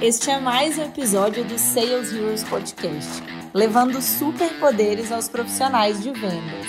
Este é mais um episódio do Sales Heroes Podcast, levando superpoderes aos profissionais de vendas.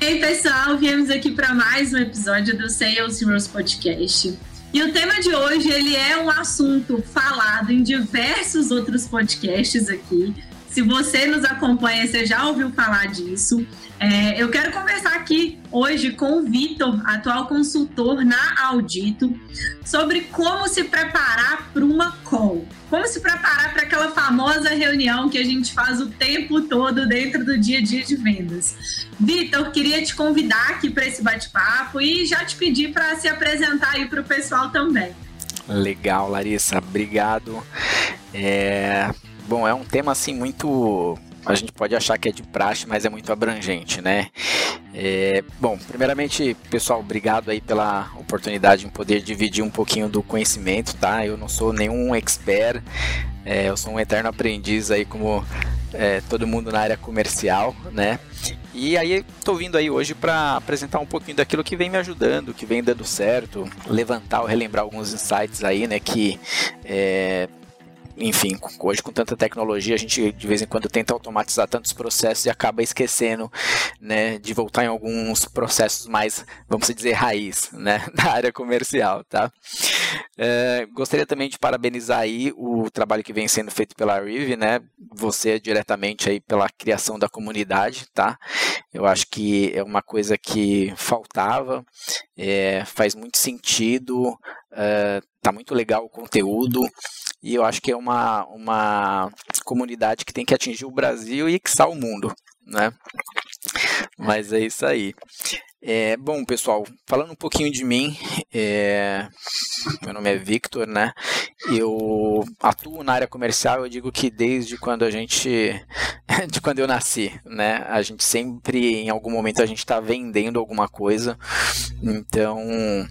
Ei, pessoal, viemos aqui para mais um episódio do Sales Heroes Podcast. E o tema de hoje ele é um assunto falado em diversos outros podcasts aqui. Se você nos acompanha, você já ouviu falar disso. É, eu quero conversar aqui hoje com o Vitor, atual consultor na Audito, sobre como se preparar para uma call. Como se preparar para aquela famosa reunião que a gente faz o tempo todo dentro do dia a dia de vendas. Vitor, queria te convidar aqui para esse bate-papo e já te pedir para se apresentar aí para o pessoal também. Legal, Larissa, obrigado. É, bom, é um tema assim muito a gente pode achar que é de praxe, mas é muito abrangente, né? É, bom, primeiramente, pessoal, obrigado aí pela oportunidade de poder dividir um pouquinho do conhecimento, tá? Eu não sou nenhum expert, é, eu sou um eterno aprendiz aí como é, todo mundo na área comercial, né? E aí estou vindo aí hoje para apresentar um pouquinho daquilo que vem me ajudando, que vem dando certo, levantar ou relembrar alguns insights aí, né? Que é, enfim, hoje com tanta tecnologia, a gente de vez em quando tenta automatizar tantos processos e acaba esquecendo, né, de voltar em alguns processos mais, vamos dizer, raiz, né, da área comercial, tá? É, gostaria também de parabenizar aí o trabalho que vem sendo feito pela Rive, né, você diretamente aí pela criação da comunidade, tá? Eu acho que é uma coisa que faltava, é, faz muito sentido, é, tá muito legal o conteúdo, e eu acho que é uma, uma comunidade que tem que atingir o Brasil e que o mundo, né? Mas é isso aí. É, bom, pessoal, falando um pouquinho de mim, é, meu nome é Victor, né? Eu atuo na área comercial, eu digo que desde quando a gente, de quando eu nasci, né? A gente sempre, em algum momento, a gente está vendendo alguma coisa. Então,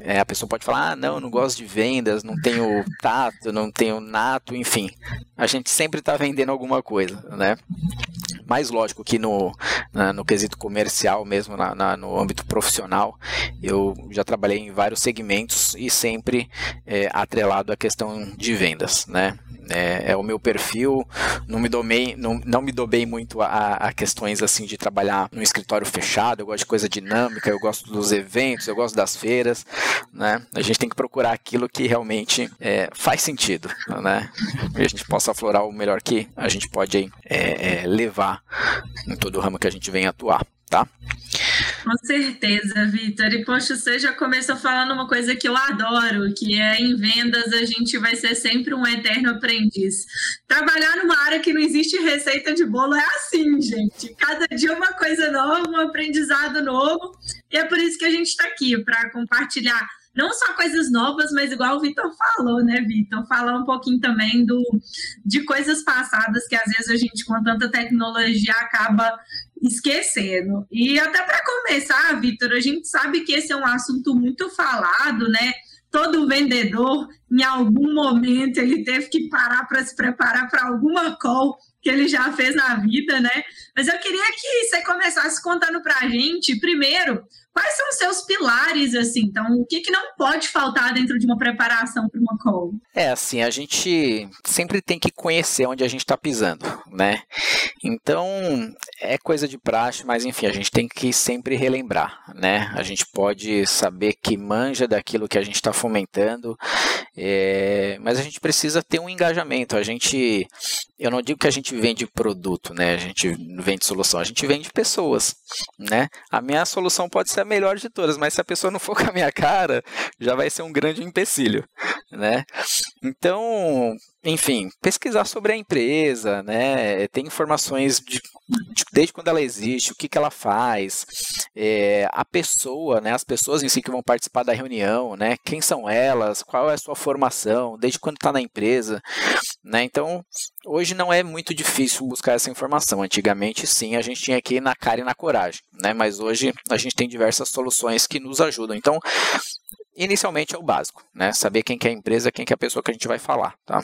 é, a pessoa pode falar, ah, não, não gosto de vendas, não tenho tato, não tenho nato, enfim. A gente sempre está vendendo alguma coisa, né? Mais lógico que no, na, no quesito comercial mesmo, na, na, no âmbito profissional, eu já trabalhei em vários segmentos e sempre é, atrelado à questão de vendas, né? É, é, o meu perfil, não me domei, não, não me dou bem muito a, a, questões assim de trabalhar no escritório fechado, eu gosto de coisa dinâmica, eu gosto dos eventos, eu gosto das feiras, né? A gente tem que procurar aquilo que realmente é, faz sentido, né? A gente possa aflorar o melhor que a gente pode é, é em todo o ramo que a gente vem atuar, tá? Com certeza, Vitor. E poxa, você já começou falando uma coisa que eu adoro, que é em vendas a gente vai ser sempre um eterno aprendiz. Trabalhar numa área que não existe receita de bolo é assim, gente. Cada dia uma coisa nova, um aprendizado novo. E é por isso que a gente está aqui, para compartilhar não só coisas novas, mas igual o Vitor falou, né, Vitor? Falar um pouquinho também do, de coisas passadas que às vezes a gente, com tanta tecnologia, acaba esquecendo. E até para começar, Vitor, a gente sabe que esse é um assunto muito falado, né? Todo vendedor, em algum momento, ele teve que parar para se preparar para alguma call que ele já fez na vida, né? Mas eu queria que você começasse contando para a gente, primeiro, Quais são os seus pilares, assim? Então, o que, que não pode faltar dentro de uma preparação para uma call? É, assim, a gente sempre tem que conhecer onde a gente está pisando, né? Então, é coisa de praxe, mas enfim, a gente tem que sempre relembrar, né? A gente pode saber que manja daquilo que a gente está fomentando, é... mas a gente precisa ter um engajamento. A gente, eu não digo que a gente vende produto, né? A gente vende solução, a gente vende pessoas, né? A minha solução pode ser a melhor de todas, mas se a pessoa não for com a minha cara, já vai ser um grande empecilho, né? Então, enfim, pesquisar sobre a empresa, né? Tem informações de, de, desde quando ela existe, o que, que ela faz, é, a pessoa, né? As pessoas em si que vão participar da reunião, né? Quem são elas? Qual é a sua formação? Desde quando está na empresa, né? Então, hoje não é muito difícil buscar essa informação. Antigamente, sim, a gente tinha que ir na cara e na coragem, né? Mas hoje a gente tem diversas soluções que nos ajudam. Então, inicialmente é o básico, né? Saber quem que é a empresa, quem que é a pessoa que a gente vai falar, tá?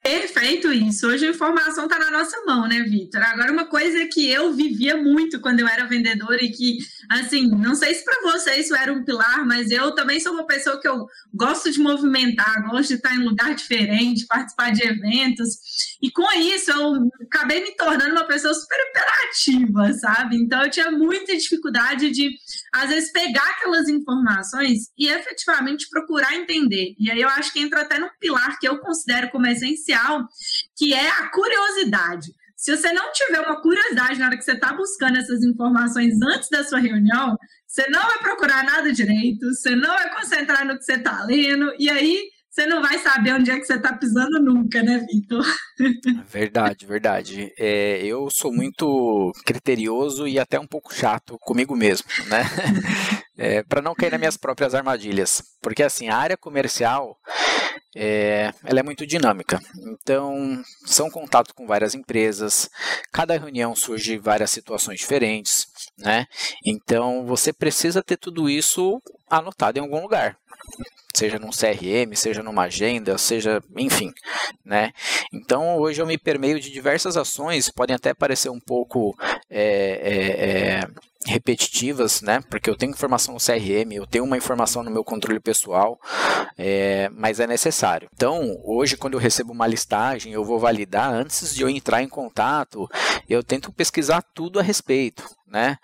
Perfeito isso. Hoje a informação está na nossa mão, né, Vitor? Agora, uma coisa que eu vivia muito quando eu era vendedora e que, assim, não sei se para você isso era um pilar, mas eu também sou uma pessoa que eu gosto de movimentar, gosto de estar em lugar diferente, participar de eventos. E com isso, eu acabei me tornando uma pessoa super operativa, sabe? Então, eu tinha muita dificuldade de, às vezes, pegar aquelas informações e efetivamente procurar entender. E aí eu acho que entra até num pilar que eu considero como essencial, que é a curiosidade. Se você não tiver uma curiosidade na hora que você está buscando essas informações antes da sua reunião, você não vai procurar nada direito, você não vai concentrar no que você está lendo, e aí você não vai saber onde é que você está pisando nunca, né, Vitor? Verdade, verdade. É, eu sou muito criterioso e até um pouco chato comigo mesmo, né? É, para não cair nas minhas próprias armadilhas. Porque, assim, a área comercial é, ela é muito dinâmica. Então, são contatos com várias empresas, cada reunião surge várias situações diferentes, né? Então, você precisa ter tudo isso anotado em algum lugar seja num CRM, seja numa agenda, seja, enfim, né? Então hoje eu me permeio de diversas ações, podem até parecer um pouco é, é, é, repetitivas, né? Porque eu tenho informação no CRM, eu tenho uma informação no meu controle pessoal, é, mas é necessário. Então, hoje, quando eu recebo uma listagem, eu vou validar antes de eu entrar em contato, eu tento pesquisar tudo a respeito, né?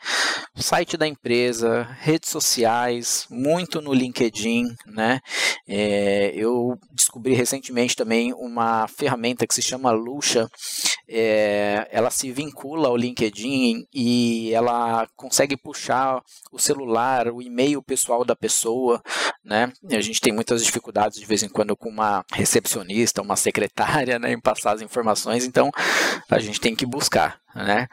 Site da empresa, redes sociais, muito no LinkedIn, né? É, eu descobri recentemente também uma ferramenta que se chama Lucha. É, ela se vincula ao LinkedIn e ela consegue puxar o celular, o e-mail pessoal da pessoa, né? A gente tem muitas dificuldades de vez em quando com uma recepcionista, uma secretária, né, em passar as informações, então a gente tem que buscar, né?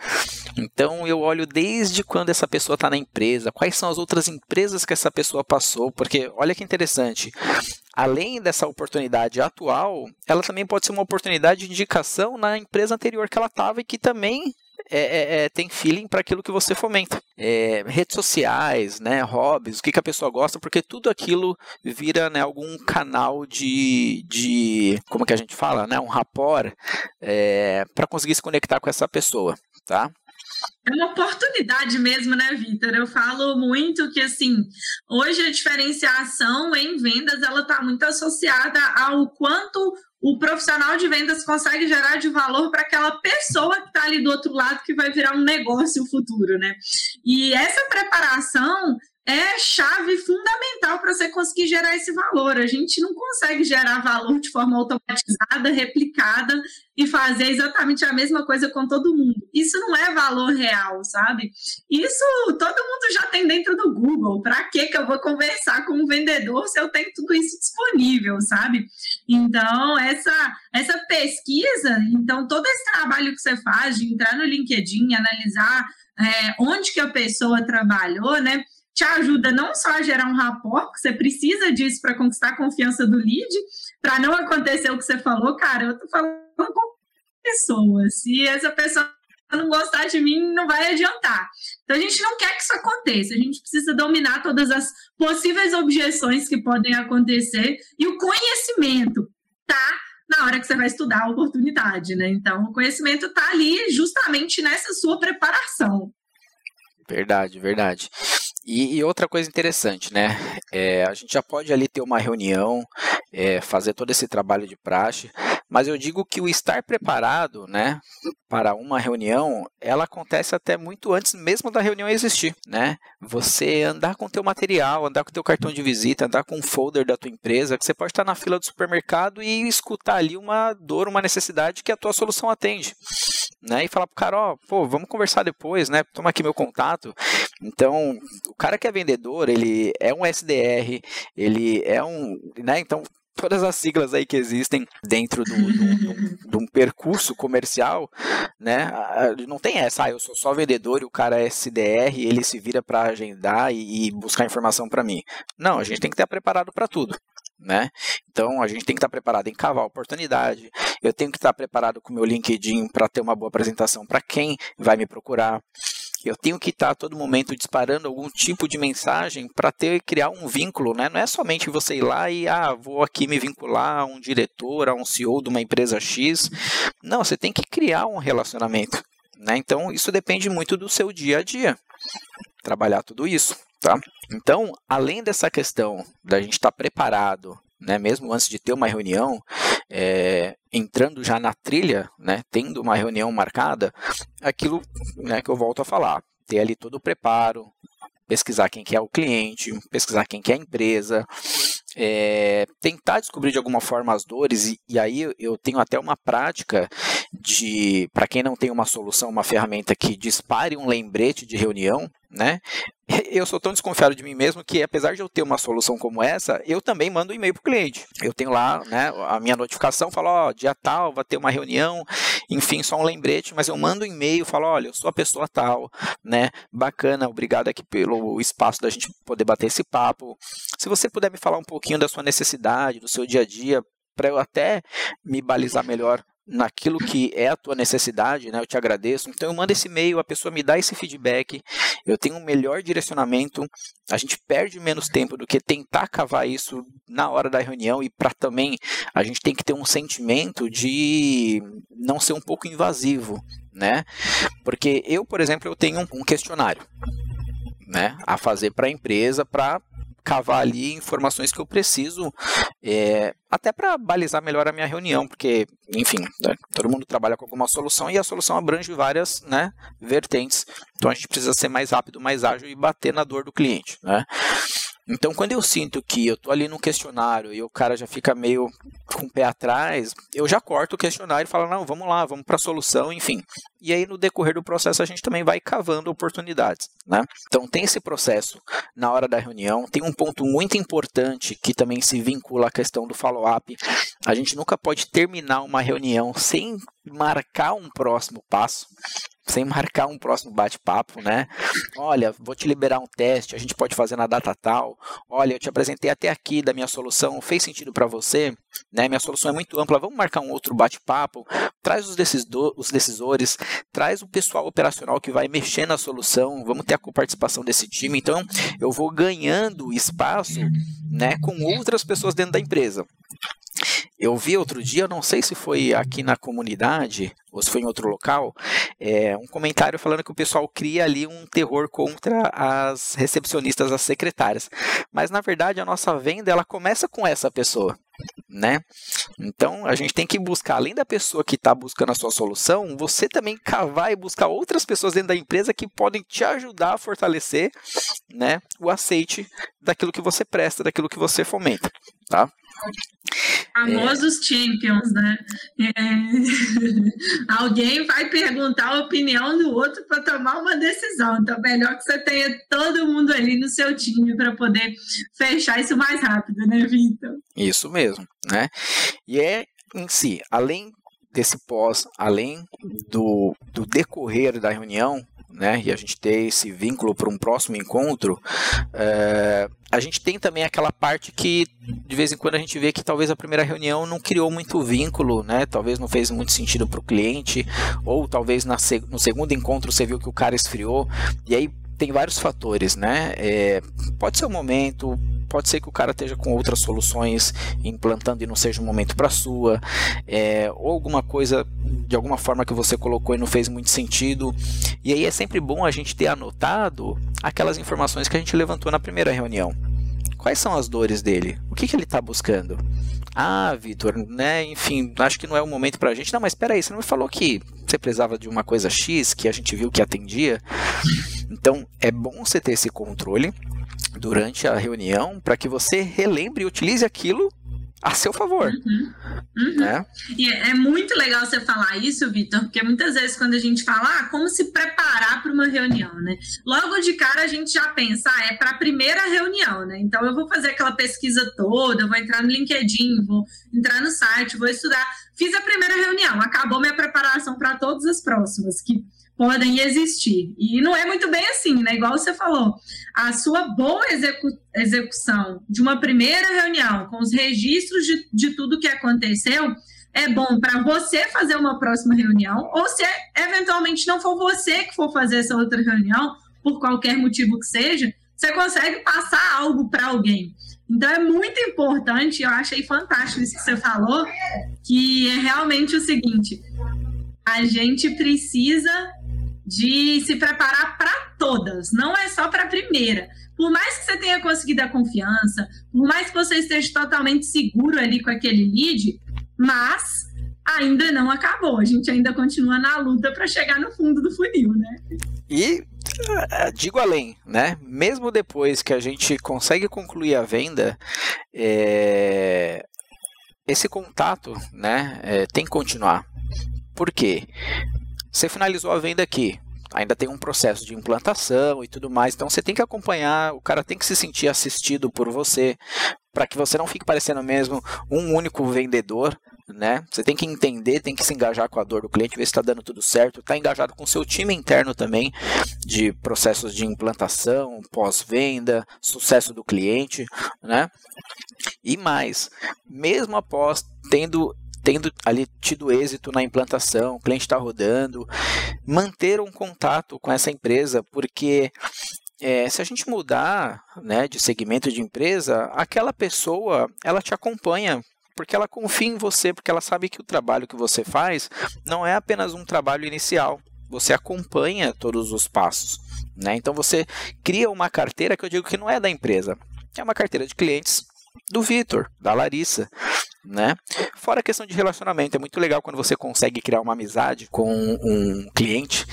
Então eu olho desde quando essa pessoa está na empresa, quais são as outras empresas que essa pessoa passou, porque olha que interessante, além dessa oportunidade atual, ela também pode ser uma oportunidade de indicação na empresa anterior que ela estava e que também é, é, é, tem feeling para aquilo que você fomenta. É, redes sociais, né, hobbies, o que, que, a pessoa gosta, porque tudo aquilo vira né, algum canal de, de, como que a gente fala, né, um rapport é, para conseguir se conectar com essa pessoa, tá? É uma oportunidade mesmo, né, Vitor? Eu falo muito que, assim, hoje a diferenciação em vendas, ela está muito associada ao quanto o profissional de vendas consegue gerar de valor para aquela pessoa que está ali do outro lado, que vai virar um negócio futuro, né? E essa preparação é chave fundamental para você conseguir gerar esse valor. A gente não consegue gerar valor de forma automatizada, replicada e fazer exatamente a mesma coisa com todo mundo. Isso não é valor real, sabe? Isso todo mundo já tem dentro do Google. Para que que eu vou conversar com um vendedor se eu tenho tudo isso disponível, sabe? Então, essa essa pesquisa, então todo esse trabalho que você faz de entrar no LinkedIn, analisar é, onde que a pessoa trabalhou, né? te ajuda não só a gerar um rapport, porque você precisa disso para conquistar a confiança do lead, para não acontecer o que você falou, cara, eu tô falando com pessoa, se essa pessoa não gostar de mim, não vai adiantar. Então a gente não quer que isso aconteça, a gente precisa dominar todas as possíveis objeções que podem acontecer e o conhecimento tá na hora que você vai estudar a oportunidade, né? Então o conhecimento tá ali justamente nessa sua preparação. Verdade, verdade. E, e, outra coisa interessante, né? É, a gente já pode ali ter uma reunião, é, fazer todo esse trabalho de praxe, mas eu digo que o estar preparado, né, para uma reunião, ela acontece até muito antes mesmo da reunião existir, né? Você andar com teu material, andar com teu cartão de visita, andar com um folder da tua empresa, que você pode estar na fila do supermercado e escutar ali uma dor, uma necessidade que a tua solução atende né? E falar pro cara, ó, pô, vamos conversar depois, né? Toma aqui meu contato. Então, o cara que é vendedor, ele é um SDR, ele é um, né? Então, todas as siglas aí que existem dentro do, do, de um percurso comercial, né? Não tem essa, ah, eu sou só vendedor e o cara é SDR, ele se vira para agendar e, e buscar informação para mim. Não, a gente tem que estar preparado para tudo né? Então a gente tem que estar preparado em cavar oportunidade. Eu tenho que estar preparado com o meu LinkedIn para ter uma boa apresentação para quem vai me procurar. Eu tenho que estar a todo momento disparando algum tipo de mensagem para ter criar um vínculo, né? Não é somente você ir lá e ah, vou aqui me vincular a um diretor, a um CEO de uma empresa X. Não, você tem que criar um relacionamento, né? Então isso depende muito do seu dia a dia. Trabalhar tudo isso, tá? Então, além dessa questão da gente estar preparado né, mesmo antes de ter uma reunião, é, entrando já na trilha, né, tendo uma reunião marcada, aquilo né, que eu volto a falar, ter ali todo o preparo, pesquisar quem que é o cliente, pesquisar quem que é a empresa, é, tentar descobrir de alguma forma as dores, e, e aí eu tenho até uma prática de, para quem não tem uma solução, uma ferramenta que dispare um lembrete de reunião, né? Eu sou tão desconfiado de mim mesmo que, apesar de eu ter uma solução como essa, eu também mando um e-mail para o cliente. Eu tenho lá né, a minha notificação, falo, ó, dia tal, vai ter uma reunião, enfim, só um lembrete, mas eu mando um e-mail, falo, olha, eu sou a pessoa tal, né? Bacana, obrigado aqui pelo espaço da gente poder bater esse papo. Se você puder me falar um pouquinho da sua necessidade, do seu dia a dia, para eu até me balizar melhor naquilo que é a tua necessidade, né? Eu te agradeço. Então eu mando esse e-mail, a pessoa me dá esse feedback, eu tenho um melhor direcionamento, a gente perde menos tempo do que tentar cavar isso na hora da reunião e para também a gente tem que ter um sentimento de não ser um pouco invasivo, né? Porque eu, por exemplo, eu tenho um questionário, né, a fazer para a empresa para cavar ali informações que eu preciso, é, até para balizar melhor a minha reunião, porque, enfim, né, todo mundo trabalha com alguma solução e a solução abrange várias né, vertentes. Então a gente precisa ser mais rápido, mais ágil e bater na dor do cliente. Né? Então, quando eu sinto que eu tô ali no questionário e o cara já fica meio com o pé atrás, eu já corto o questionário e falo, não, vamos lá, vamos para a solução, enfim. E aí, no decorrer do processo, a gente também vai cavando oportunidades, né? Então, tem esse processo na hora da reunião. Tem um ponto muito importante que também se vincula à questão do follow-up. A gente nunca pode terminar uma reunião sem marcar um próximo passo sem marcar um próximo bate-papo, né? Olha, vou te liberar um teste, a gente pode fazer na data tal. Olha, eu te apresentei até aqui da minha solução, fez sentido para você? Né? Minha solução é muito ampla, vamos marcar um outro bate-papo. Traz os, os decisores, traz o pessoal operacional que vai mexer na solução, vamos ter a participação desse time. Então, eu vou ganhando espaço né, com outras pessoas dentro da empresa. Eu vi outro dia, não sei se foi aqui na comunidade ou se foi em outro local, é, um comentário falando que o pessoal cria ali um terror contra as recepcionistas, as secretárias. Mas na verdade a nossa venda ela começa com essa pessoa. Né? Então a gente tem que buscar, além da pessoa que está buscando a sua solução, você também cavar e buscar outras pessoas dentro da empresa que podem te ajudar a fortalecer né, o aceite daquilo que você presta, daquilo que você fomenta. Tá? Famosos é... champions, né? É... Alguém vai perguntar a opinião do outro para tomar uma decisão. Então, melhor que você tenha todo mundo ali no seu time para poder fechar isso mais rápido, né, Vitor? Isso mesmo, né? E é em si, além desse pós, além do, do decorrer da reunião, né, e a gente ter esse vínculo para um próximo encontro, é, a gente tem também aquela parte que de vez em quando a gente vê que talvez a primeira reunião não criou muito vínculo, né? Talvez não fez muito sentido para o cliente, ou talvez na, no segundo encontro você viu que o cara esfriou, e aí tem vários fatores, né? É, pode ser o momento, pode ser que o cara esteja com outras soluções implantando e não seja um momento para sua, é, ou alguma coisa de alguma forma que você colocou e não fez muito sentido. E aí é sempre bom a gente ter anotado aquelas informações que a gente levantou na primeira reunião. Quais são as dores dele? O que, que ele está buscando? Ah, Vitor, né? Enfim, acho que não é o momento para a gente. Não, mas espera aí, você não me falou que você precisava de uma coisa X que a gente viu que atendia? Então, é bom você ter esse controle durante a reunião para que você relembre e utilize aquilo a seu favor. Uhum. Uhum. Né? E é, é muito legal você falar isso, Vitor, porque muitas vezes quando a gente fala ah, como se preparar para uma reunião, né? Logo de cara a gente já pensa, ah, é para a primeira reunião, né? Então eu vou fazer aquela pesquisa toda, vou entrar no LinkedIn, vou entrar no site, vou estudar. Fiz a primeira reunião, acabou minha preparação para todas as próximas, que podem existir. E não é muito bem assim, né? Igual você falou, a sua boa execu execução de uma primeira reunião, com os registros de, de tudo que aconteceu, é bom para você fazer uma próxima reunião, ou se eventualmente não for você que for fazer essa outra reunião, por qualquer motivo que seja, você consegue passar algo para alguém. Então é muito importante, eu achei fantástico isso que você falou, que é realmente o seguinte: a gente precisa de se preparar para todas, não é só para a primeira. Por mais que você tenha conseguido a confiança, por mais que você esteja totalmente seguro ali com aquele lead, mas ainda não acabou. A gente ainda continua na luta para chegar no fundo do funil, né? E eh, digo além, né? Mesmo depois que a gente consegue concluir a venda, é... esse contato, né, é, tem que continuar. Por quê? Você finalizou a venda aqui, ainda tem um processo de implantação e tudo mais, então você tem que acompanhar, o cara tem que se sentir assistido por você, para que você não fique parecendo mesmo um único vendedor, né? Você tem que entender, tem que se engajar com a dor do cliente, ver se está dando tudo certo, está engajado com o seu time interno também, de processos de implantação, pós-venda, sucesso do cliente, né? E mais, mesmo após tendo tendo ali tido êxito na implantação, o cliente está rodando, manter um contato com essa empresa, porque é, se a gente mudar né, de segmento de empresa, aquela pessoa ela te acompanha porque ela confia em você, porque ela sabe que o trabalho que você faz não é apenas um trabalho inicial, você acompanha todos os passos. Né? Então você cria uma carteira que eu digo que não é da empresa, é uma carteira de clientes do Vitor, da Larissa né? Fora a questão de relacionamento, é muito legal quando você consegue criar uma amizade com um cliente.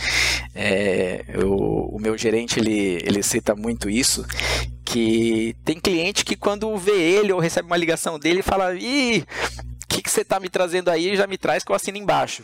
É, eu, o meu gerente ele, ele cita muito isso, que tem cliente que quando vê ele ou recebe uma ligação dele fala, ih, que, você está me trazendo aí já me traz que eu assino embaixo.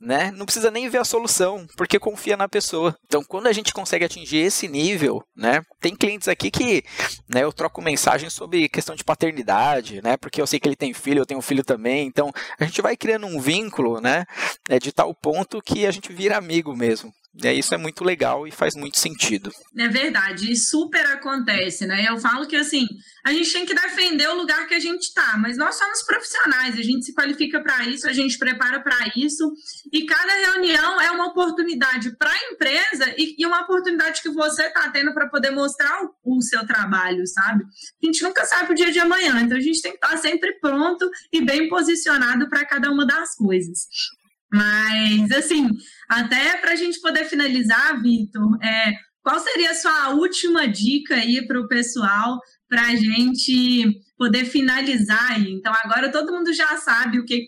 Né? Não precisa nem ver a solução, porque confia na pessoa. Então, quando a gente consegue atingir esse nível, né? Tem clientes aqui que né, eu troco mensagem sobre questão de paternidade, né? Porque eu sei que ele tem filho, eu tenho um filho também. Então, a gente vai criando um vínculo, né? É de tal ponto que a gente vira amigo mesmo. É, isso é muito legal e faz muito sentido. É verdade, e super acontece, né? Eu falo que assim, a gente tem que defender o lugar que a gente está, mas nós somos profissionais, a gente se qualifica para isso, a gente prepara para isso, e cada reunião é uma oportunidade para a empresa e, e, uma oportunidade que você está tendo para poder mostrar o, o, seu trabalho, sabe? A gente nunca sabe o dia de amanhã, então a gente tem que estar tá sempre pronto e bem posicionado para cada uma das coisas. Mas, assim, até para a gente poder finalizar, Vitor, é, qual seria a sua última dica aí para o pessoal para a gente poder finalizar aí? Então, agora todo mundo já sabe o que,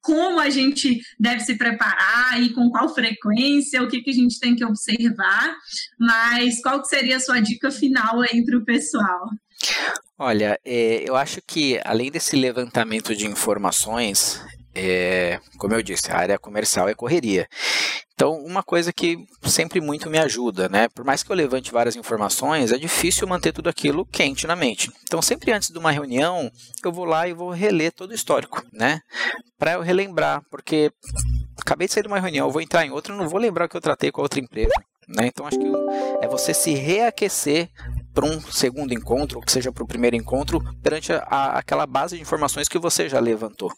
como a gente deve se preparar e com qual frequência, o que, que a gente tem que observar, mas qual que seria a sua dica final aí para o pessoal? Olha, é, eu acho que além desse levantamento de informações, é, como eu disse, a área comercial é correria. Então, uma coisa que sempre muito me ajuda, né? Por mais que eu levante várias informações, é difícil manter tudo aquilo quente na mente. Então, sempre antes de uma reunião, eu vou lá e vou reler todo o histórico, né? Para eu relembrar, porque acabei de sair de uma reunião, eu vou entrar em outra, não vou lembrar o que eu tratei com a outra empresa, né? Então, acho que é você se reaquecer para um segundo encontro, ou que seja para o primeiro encontro, perante a, a, aquela base de informações que você já levantou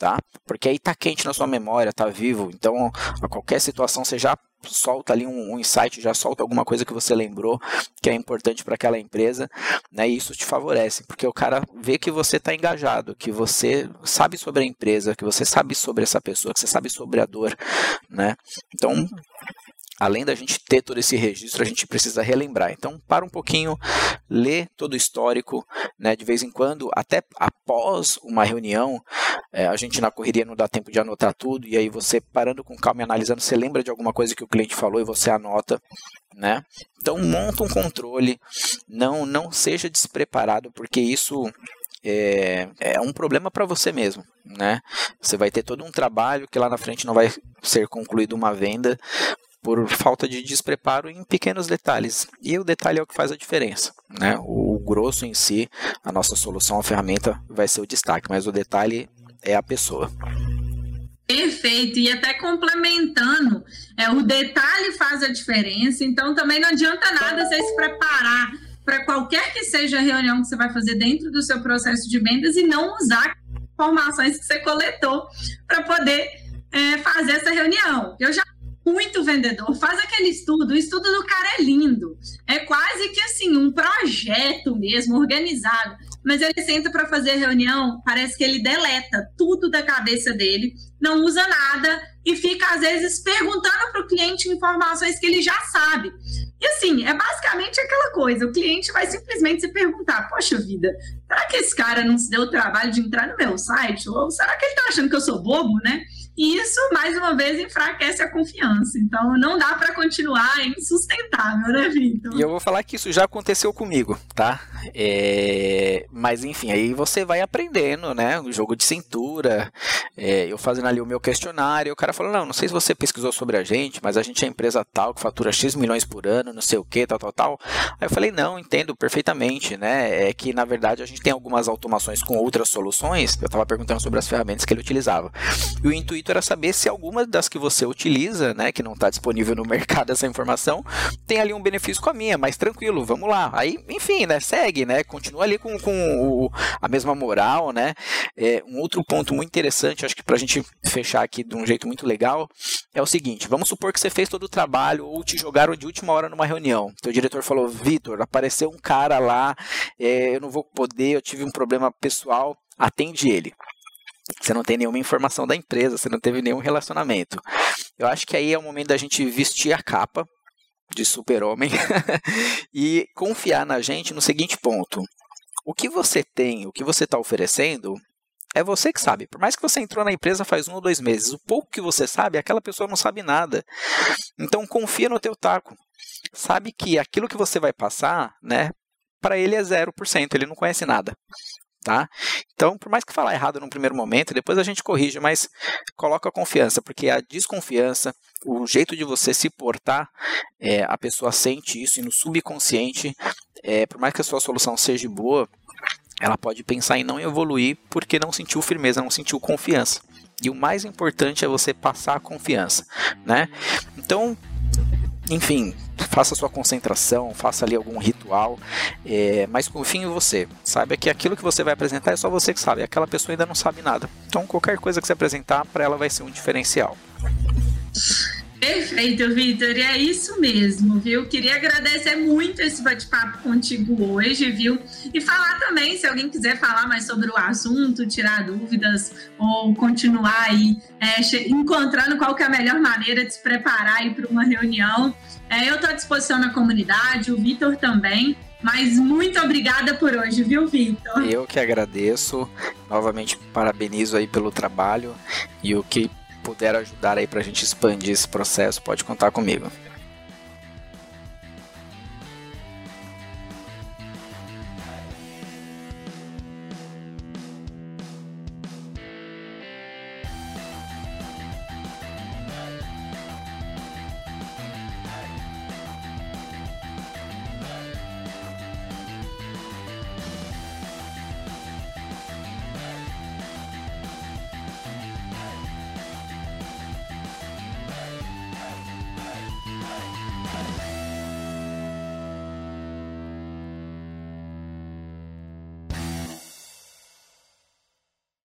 tá? Porque aí tá quente na sua memória, tá vivo. Então, a qualquer situação você já solta ali um, um insight, já solta alguma coisa que você lembrou que é importante para aquela empresa, né? E isso te favorece, porque o cara vê que você está engajado, que você sabe sobre a empresa, que você sabe sobre essa pessoa, que você sabe sobre a dor, né? Então, além da gente ter todo esse registro, a gente precisa relembrar. Então, para um pouquinho, lê todo o histórico, né, de vez em quando, até após uma reunião, é, a gente na correria não dá tempo de anotar tudo, e aí você parando com calma e analisando, você lembra de alguma coisa que o cliente falou e você anota, né? Então, monta um controle, não, não seja despreparado, porque isso é, é, um problema para você mesmo, né? Você vai ter todo um trabalho que lá na frente não vai ser concluído uma venda por falta de despreparo em pequenos detalhes. E o detalhe é o que faz a diferença. Né? O, grosso em si, a nossa solução, a ferramenta, vai ser o destaque, mas o detalhe é a pessoa. Perfeito, e até complementando, é, o detalhe faz a diferença, então também não adianta nada você se preparar para qualquer que seja a reunião que você vai fazer dentro do seu processo de vendas e não usar informações que você coletou para poder é, fazer essa reunião. Eu já muito vendedor, faz aquele estudo, o estudo do cara é lindo. É quase que assim, um projeto mesmo, organizado. Mas ele senta para fazer reunião, parece que ele deleta tudo da cabeça dele, não usa nada e fica, às vezes, perguntando para o cliente informações que ele já sabe. E assim, é basicamente aquela coisa: o cliente vai simplesmente se perguntar, poxa vida, será que esse cara não se deu o trabalho de entrar no meu site? Ou será que ele está achando que eu sou bobo, né? E isso, mais uma vez, enfraquece a confiança. Então, não dá para continuar insustentável, né, Vitor? E eu vou falar que isso já aconteceu comigo, tá? É... Mas, enfim, aí você vai aprendendo, né? O jogo de cintura, é... eu fazendo ali o meu questionário, o cara falou, não, não sei se você pesquisou sobre a gente, mas a gente é empresa tal, que fatura X milhões por ano, não sei o que, tal, tal, tal. Aí eu falei, não, entendo perfeitamente, né? É que, na verdade, a gente tem algumas automações com outras soluções. Eu estava perguntando sobre as ferramentas que ele utilizava. E o intuito era saber se alguma das que você utiliza, né, que não está disponível no mercado essa informação, tem ali um benefício com a minha, mas tranquilo, vamos lá. Aí, enfim, né, segue, né, continua ali com, com o, a mesma moral, né. É, um outro ponto muito interessante, acho que para a gente fechar aqui de um jeito muito legal, é o seguinte: vamos supor que você fez todo o trabalho ou te jogaram de última hora numa reunião. Teu diretor falou, Vitor, apareceu um cara lá, é, eu não vou poder, eu tive um problema pessoal, atende ele. Você não tem nenhuma informação da empresa, você não teve nenhum relacionamento. Eu acho que aí é o momento da gente vestir a capa de super-homem e confiar na gente no seguinte ponto. O que você tem, o que você está oferecendo, é você que sabe. Por mais que você entrou na empresa faz um ou dois meses, o pouco que você sabe, aquela pessoa não sabe nada. Então confia no teu taco. Sabe que aquilo que você vai passar, né, para ele é 0%, ele não conhece nada tá? Então, por mais que falar errado num primeiro momento, depois a gente corrige, mas coloca a confiança, porque a desconfiança, o jeito de você se portar, é, a pessoa sente isso e no subconsciente, é, por mais que a sua solução seja boa, ela pode pensar em não evoluir porque não sentiu firmeza, não sentiu confiança. E o mais importante é você passar a confiança, né? Então, enfim, faça sua concentração, faça ali algum ritual, é, mas confie em você. Saiba que aquilo que você vai apresentar é só você que sabe, aquela pessoa ainda não sabe nada. Então, qualquer coisa que você apresentar, para ela vai ser um diferencial. Perfeito, Vitor. E é isso mesmo, viu? Queria agradecer muito esse bate-papo contigo hoje, viu? E falar também, se alguém quiser falar mais sobre o assunto, tirar dúvidas ou continuar aí é, encontrando qual que é a melhor maneira de se preparar aí para uma reunião, é, eu estou à disposição na comunidade, o Vitor também. Mas muito obrigada por hoje, viu, Vitor? Eu que agradeço. Novamente parabenizo aí pelo trabalho e o que puder ajudar aí para a gente expandir esse processo, pode contar comigo.